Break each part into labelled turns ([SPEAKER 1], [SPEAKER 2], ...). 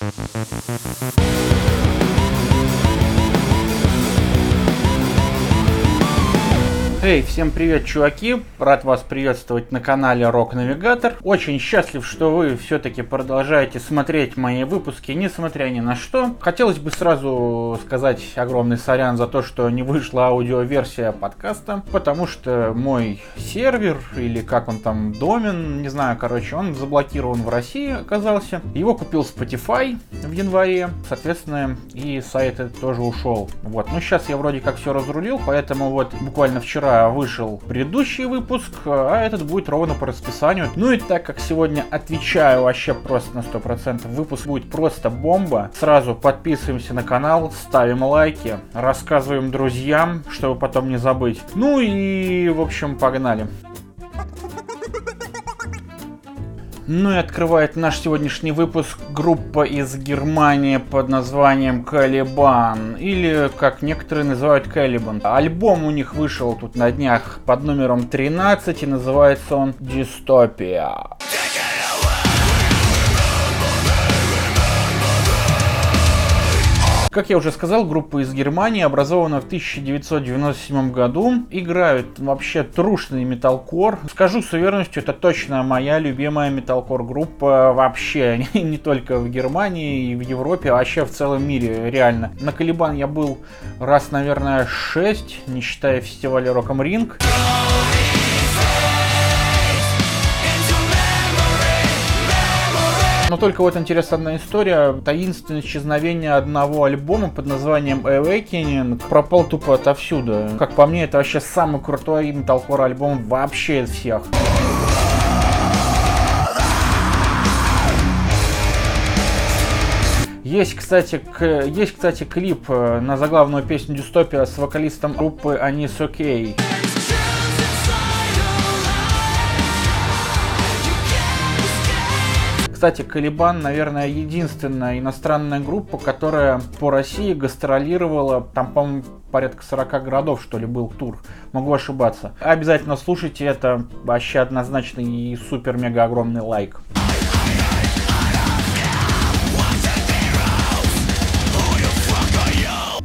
[SPEAKER 1] We'll Эй, всем привет, чуваки! Рад вас приветствовать на канале Рок Навигатор. Очень счастлив, что вы все-таки продолжаете смотреть мои выпуски, несмотря ни на что. Хотелось бы сразу сказать огромный сорян за то, что не вышла аудиоверсия подкаста, потому что мой сервер, или как он там, домен, не знаю, короче, он заблокирован в России оказался. Его купил Spotify в январе, соответственно, и сайт тоже ушел. Вот, ну сейчас я вроде как все разрулил, поэтому вот буквально вчера вышел предыдущий выпуск, а этот будет ровно по расписанию. Ну и так как сегодня отвечаю вообще просто на 100%, выпуск будет просто бомба, сразу подписываемся на канал, ставим лайки, рассказываем друзьям, чтобы потом не забыть. Ну и, в общем, погнали. Ну и открывает наш сегодняшний выпуск группа из Германии под названием Калибан, или как некоторые называют Калибан. Альбом у них вышел тут на днях под номером 13 и называется он Дистопия. Как я уже сказал, группа из Германии, образована в 1997 году, играют вообще трушный металкор. Скажу с уверенностью, это точно моя любимая металкор группа вообще, не только в Германии и в Европе, а вообще в целом мире, реально. На Калибан я был раз, наверное, 6, не считая фестиваля Роком Ринг. Но только вот интересная одна история. Таинственное исчезновение одного альбома под названием Awakening пропал тупо отовсюду. Как по мне, это вообще самый крутой металкор альбом вообще из всех. Есть, кстати, к, есть, кстати, клип э, на заглавную песню Дистопия с вокалистом группы Анис Окей. Okay. Кстати, Калибан, наверное, единственная иностранная группа, которая по России гастролировала, там, по-моему, порядка 40 городов, что ли, был тур. Могу ошибаться. Обязательно слушайте, это вообще однозначный и супер-мега огромный лайк.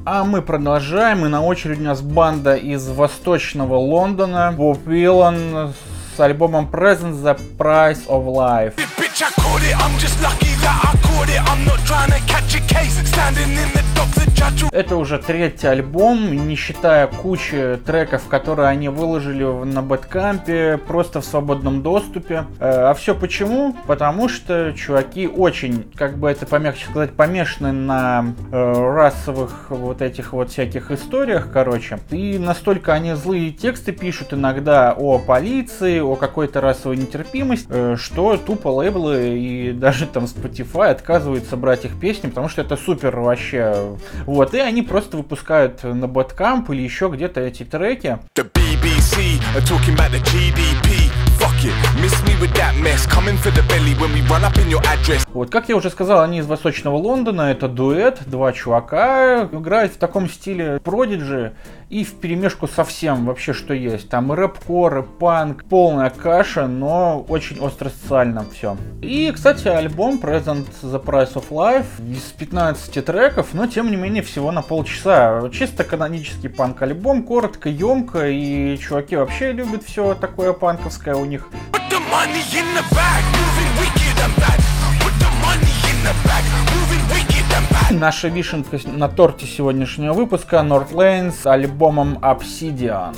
[SPEAKER 1] А мы продолжаем, и на очереди у нас банда из восточного Лондона, Боб Виллан с альбомом Present the Price of Life. I'm just lucky это уже третий альбом, не считая кучи треков, которые они выложили на Бэткампе, просто в свободном доступе. Э, а все почему? Потому что чуваки очень, как бы это помягче сказать, помешаны на э, расовых вот этих вот всяких историях, короче. И настолько они злые тексты пишут иногда о полиции, о какой-то расовой нетерпимости, э, что тупо лейблы и даже там Spotify отказываются брать их песни, потому что это супер вообще вот, и они просто выпускают на Bandcamp или еще где-то эти треки. The BBC are talking about the GDP. Вот, как я уже сказал, они из Восточного Лондона, это дуэт, два чувака, играют в таком стиле продиджи и в перемешку со всем вообще, что есть. Там и рэп-кор, и панк, полная каша, но очень остро-социально все. И, кстати, альбом Present the Price of Life из 15 треков, но тем не менее всего на полчаса. Чисто канонический панк-альбом, коротко, емко, и чуваки вообще любят все такое панковское у них. Наша вишенка на торте сегодняшнего выпуска Northlane с альбомом Obsidian.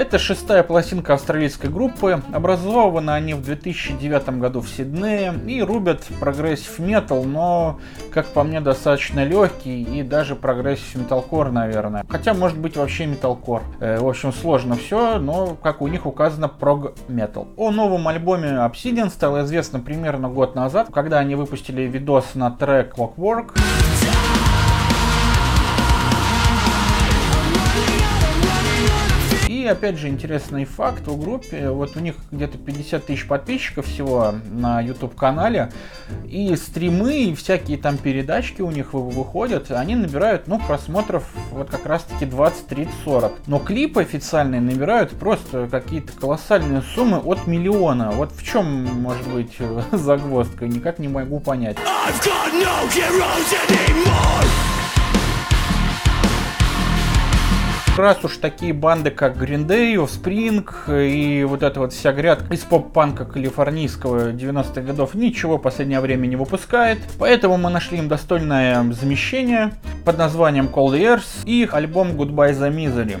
[SPEAKER 1] Это шестая пластинка австралийской группы. Образованы они в 2009 году в Сиднее и рубят прогрессив метал, но, как по мне, достаточно легкий и даже прогрессив металкор, наверное. Хотя, может быть, вообще металкор. Э, в общем, сложно все, но, как у них указано, прог метал. О новом альбоме Obsidian стало известно примерно год назад, когда они выпустили видос на трек Clockwork. Опять же интересный факт у группы, вот у них где-то 50 тысяч подписчиков всего на YouTube канале, и стримы, и всякие там передачки у них выходят, они набирают, ну, просмотров вот как раз таки 20, 30, 40. Но клипы официальные набирают просто какие-то колоссальные суммы от миллиона. Вот в чем может быть загвоздка, никак не могу понять. I've got no heroes anymore. Раз уж такие банды, как Green Day, Offspring и вот эта вот вся грядка из поп-панка калифорнийского 90-х годов ничего в последнее время не выпускает. Поэтому мы нашли им достойное замещение под названием Cold Years и их альбом Goodbye the Misery.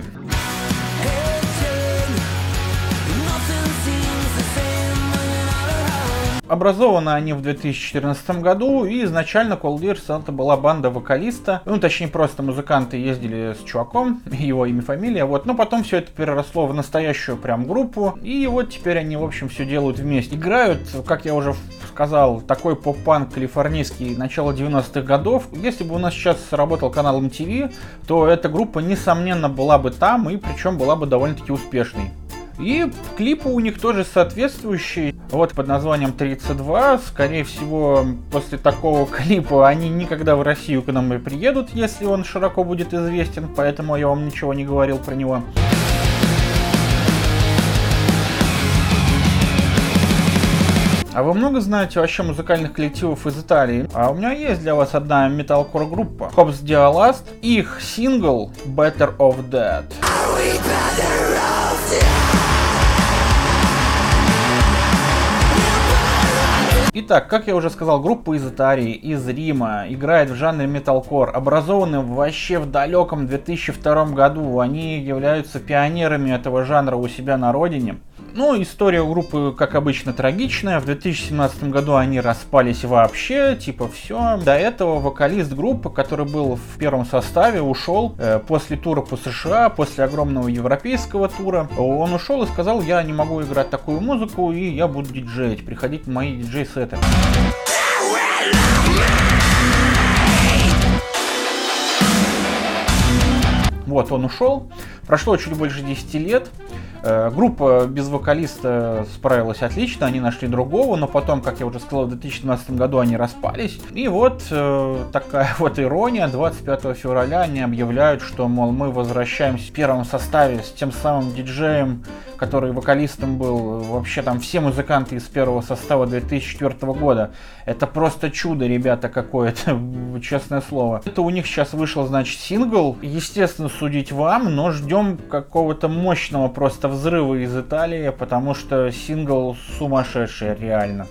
[SPEAKER 1] Образованы они в 2014 году, и изначально Cold Ears была банда вокалиста, ну точнее просто музыканты ездили с чуваком, его имя, фамилия, вот, но потом все это переросло в настоящую прям группу, и вот теперь они, в общем, все делают вместе. Играют, как я уже сказал, такой поп-панк калифорнийский начала 90-х годов. Если бы у нас сейчас работал канал MTV, то эта группа, несомненно, была бы там, и причем была бы довольно-таки успешной. И клипы у них тоже соответствующие. Вот под названием 32. Скорее всего, после такого клипа они никогда в Россию к нам и приедут, если он широко будет известен. Поэтому я вам ничего не говорил про него. А вы много знаете вообще музыкальных коллективов из Италии? А у меня есть для вас одна металкор группа Hobbs Dialast. Их сингл Better of Dead. Итак, как я уже сказал, группа из Италии, из Рима, играет в жанре металкор, образованы вообще в далеком 2002 году. Они являются пионерами этого жанра у себя на родине. Ну, история группы, как обычно, трагичная. В 2017 году они распались вообще, типа все. До этого вокалист группы, который был в первом составе, ушел э, после тура по США, после огромного европейского тура. Он ушел и сказал, я не могу играть такую музыку, и я буду диджеить, приходить в мои диджей-сеты. Вот, он ушел. Прошло чуть больше 10 лет. Э, группа без вокалиста справилась отлично, они нашли другого, но потом, как я уже сказал, в 2012 году они распались. И вот э, такая вот ирония, 25 февраля они объявляют, что, мол, мы возвращаемся в первом составе с тем самым диджеем, который вокалистом был, вообще там все музыканты из первого состава 2004 года. Это просто чудо, ребята, какое-то, честное слово. Это у них сейчас вышел, значит, сингл. Естественно, судить вам, но ждем какого-то мощного просто взрыва из Италии, потому что сингл сумасшедший, реально.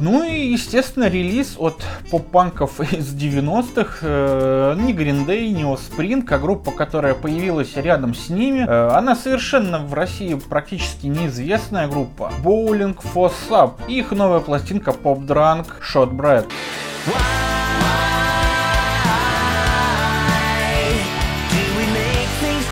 [SPEAKER 1] Ну и, естественно, релиз от поп-панков из 90-х. Э, ни Green Day, ни Offspring, а группа, которая появилась рядом с ними. Э, она совершенно в России практически неизвестная группа. Bowling for Sub. Их новая пластинка Pop Drunk Shot Bread. Wow.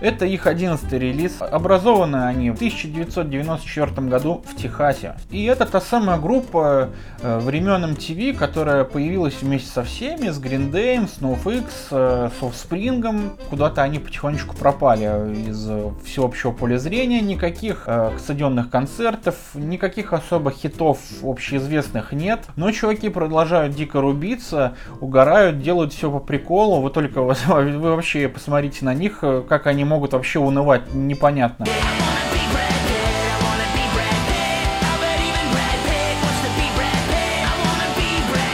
[SPEAKER 1] Это их одиннадцатый релиз. Образованы они в 1994 году в Техасе. И это та самая группа э, времен MTV, которая появилась вместе со всеми, с Green Day, с NoFX, э, с Offspring. Куда-то они потихонечку пропали из всеобщего поля зрения. Никаких э, стадионных концертов, никаких особо хитов общеизвестных нет. Но чуваки продолжают дико рубиться, угорают, делают все по приколу. Вы только вы вообще посмотрите на них, э, как они могут вообще унывать, непонятно.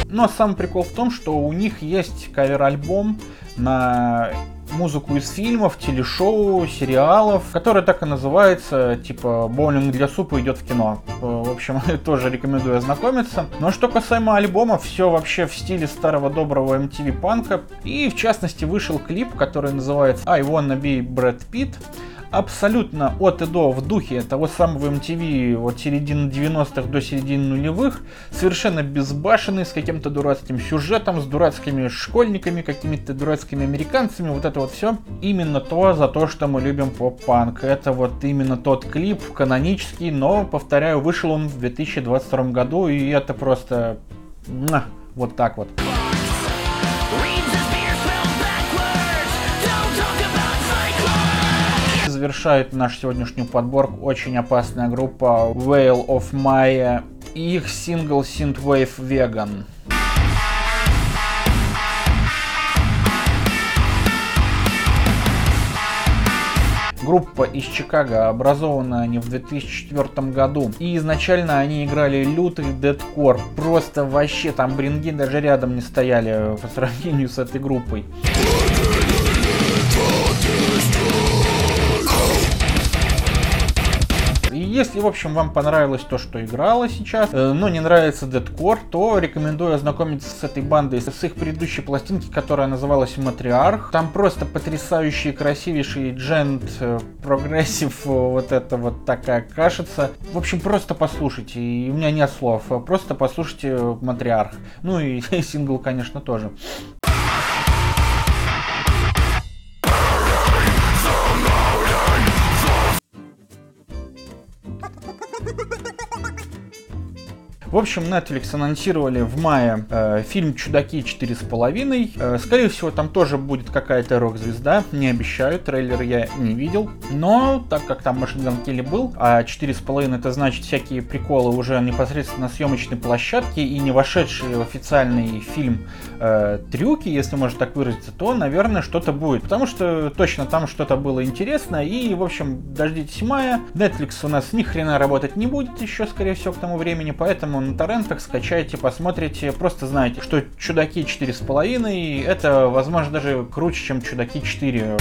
[SPEAKER 1] Но сам прикол в том, что у них есть кавер-альбом на музыку из фильмов, телешоу, сериалов, который так и называется, типа «Боулинг для супа идет в кино». В общем, тоже рекомендую ознакомиться. Но что касаемо альбома, все вообще в стиле старого доброго MTV панка. И в частности вышел клип, который называется «I Wanna Be Brad Pitt» абсолютно от и до в духе того самого MTV от середины 90-х до середины нулевых, совершенно безбашенный, с каким-то дурацким сюжетом, с дурацкими школьниками, какими-то дурацкими американцами, вот это вот все. Именно то, за то, что мы любим поп-панк. Это вот именно тот клип, канонический, но, повторяю, вышел он в 2022 году, и это просто... Вот так вот. Завершает нашу сегодняшнюю подборку очень опасная группа Whale of Maya и их сингл Synthwave Vegan. Группа из Чикаго, образована они в 2004 году. И изначально они играли лютый дедкор. Просто вообще там бринги даже рядом не стояли по сравнению с этой группой. Если, в общем, вам понравилось то, что играло сейчас, э, но не нравится дедкор, то рекомендую ознакомиться с этой бандой, с их предыдущей пластинки, которая называлась Матриарх. Там просто потрясающий, красивейший джент, э, прогрессив, вот это вот такая кашица. В общем, просто послушайте, и у меня нет слов, просто послушайте Матриарх. Ну и сингл, конечно, тоже. В общем, Netflix анонсировали в мае э, фильм «Чудаки 4,5». Э, скорее всего, там тоже будет какая-то рок-звезда. Не обещаю, трейлер я не видел. Но, так как там Машин Ган Келли был, а 4,5 это значит всякие приколы уже непосредственно на съемочной площадке и не вошедшие в официальный фильм э, трюки, если можно так выразиться, то, наверное, что-то будет. Потому что точно там что-то было интересно. И, в общем, дождитесь мая. Netflix у нас ни хрена работать не будет еще, скорее всего, к тому времени. Поэтому на торрентах, скачайте, посмотрите, просто знаете, что Чудаки 4,5 это, возможно, даже круче, чем Чудаки 4.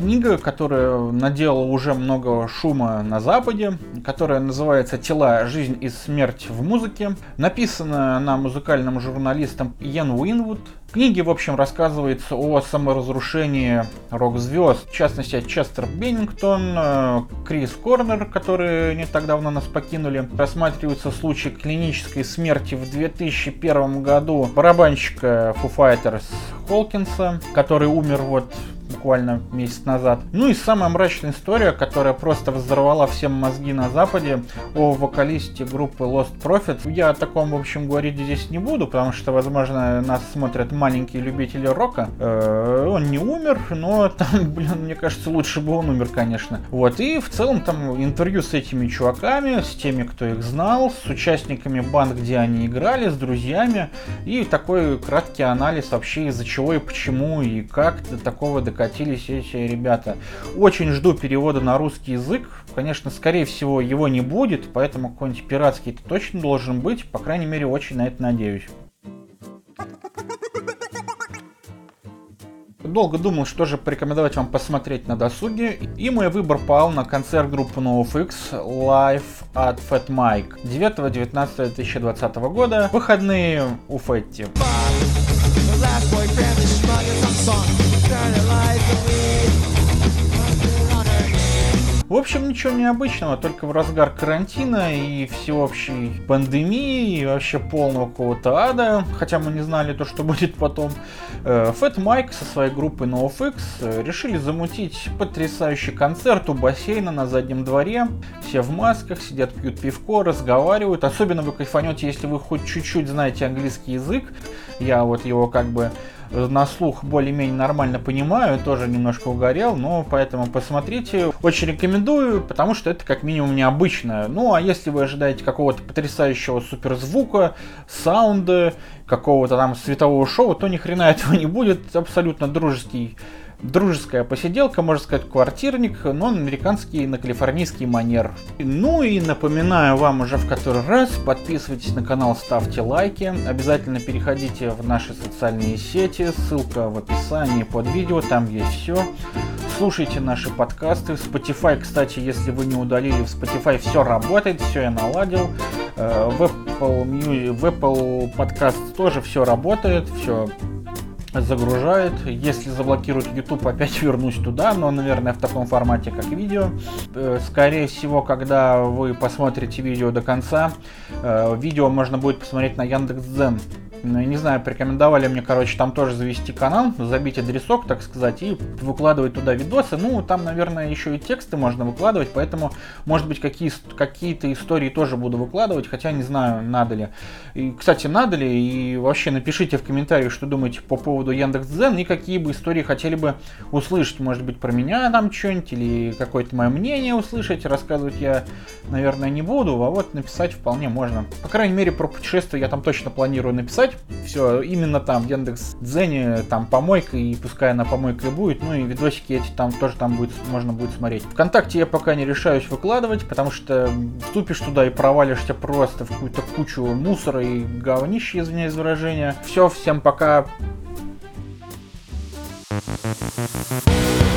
[SPEAKER 1] Книга, которая наделала уже много шума на Западе, которая называется «Тела, жизнь и смерть в музыке». Написана она музыкальным журналистом Иен Уинвуд. В книге, в общем, рассказывается о саморазрушении рок-звезд, в частности, Честер Беннингтон, э, Крис Корнер, которые не так давно нас покинули. Рассматривается случай клинической смерти в 2001 году барабанщика Foo Fighters Холкинса, который умер вот буквально месяц назад. Ну и самая мрачная история, которая просто взорвала всем мозги на Западе, о вокалисте группы Lost Prophet. Я о таком, в общем, говорить здесь не буду, потому что, возможно, нас смотрят маленькие любители рока. Э, он не умер, но там, блин, мне кажется, лучше бы он умер, конечно. Вот, и в целом там интервью с этими чуваками, с теми, кто их знал, с участниками банд, где они играли, с друзьями, и такой краткий анализ вообще из-за чего и почему, и как до такого докатились докатились эти ребята. Очень жду перевода на русский язык. Конечно, скорее всего, его не будет, поэтому какой-нибудь пиратский это точно должен быть. По крайней мере, очень на это надеюсь. Долго думал, что же порекомендовать вам посмотреть на досуге, и мой выбор пал на концерт группы NoFX Live at Fat Mike 9-19-2020 года, выходные у Фетти. В общем, ничего необычного, только в разгар карантина и всеобщей пандемии, и вообще полного какого-то ада, хотя мы не знали то, что будет потом, Фэт Майк со своей группой NoFX э, решили замутить потрясающий концерт у бассейна на заднем дворе. Все в масках, сидят, пьют пивко, разговаривают. Особенно вы кайфанете, если вы хоть чуть-чуть знаете английский язык. Я вот его как бы на слух более-менее нормально понимаю, тоже немножко угорел, но поэтому посмотрите. Очень рекомендую, потому что это как минимум необычно. Ну, а если вы ожидаете какого-то потрясающего суперзвука, саунда, какого-то там светового шоу, то ни хрена этого не будет. Абсолютно дружеский дружеская посиделка, можно сказать, квартирник, но американский на калифорнийский манер. Ну и напоминаю вам уже в который раз, подписывайтесь на канал, ставьте лайки, обязательно переходите в наши социальные сети, ссылка в описании под видео, там есть все. Слушайте наши подкасты. Spotify, кстати, если вы не удалили, в Spotify все работает, все я наладил. Э, в Apple, в Apple Podcast тоже все работает, все загружает. Если заблокируют YouTube, опять вернусь туда, но, наверное, в таком формате, как видео. Э, скорее всего, когда вы посмотрите видео до конца, э, видео можно будет посмотреть на Яндекс.Дзен. Ну, я не знаю, порекомендовали мне, короче, там тоже завести канал, забить адресок, так сказать, и выкладывать туда видосы. Ну, там, наверное, еще и тексты можно выкладывать, поэтому, может быть, какие, какие-то истории тоже буду выкладывать, хотя не знаю, надо ли. И, кстати, надо ли, и вообще напишите в комментариях, что думаете по поводу Яндекс.Дзен, и какие бы истории хотели бы услышать, может быть, про меня там что-нибудь, или какое-то мое мнение услышать, рассказывать я, наверное, не буду, а вот написать вполне можно. По крайней мере, про путешествия я там точно планирую написать, скачать. Все, именно там, в Яндекс Дзене, там помойка, и пускай она помойкой будет, ну и видосики эти там тоже там будет, можно будет смотреть. Вконтакте я пока не решаюсь выкладывать, потому что вступишь туда и провалишься просто в какую-то кучу мусора и говнища, извиняюсь за выражение. Все, всем пока. Thank you.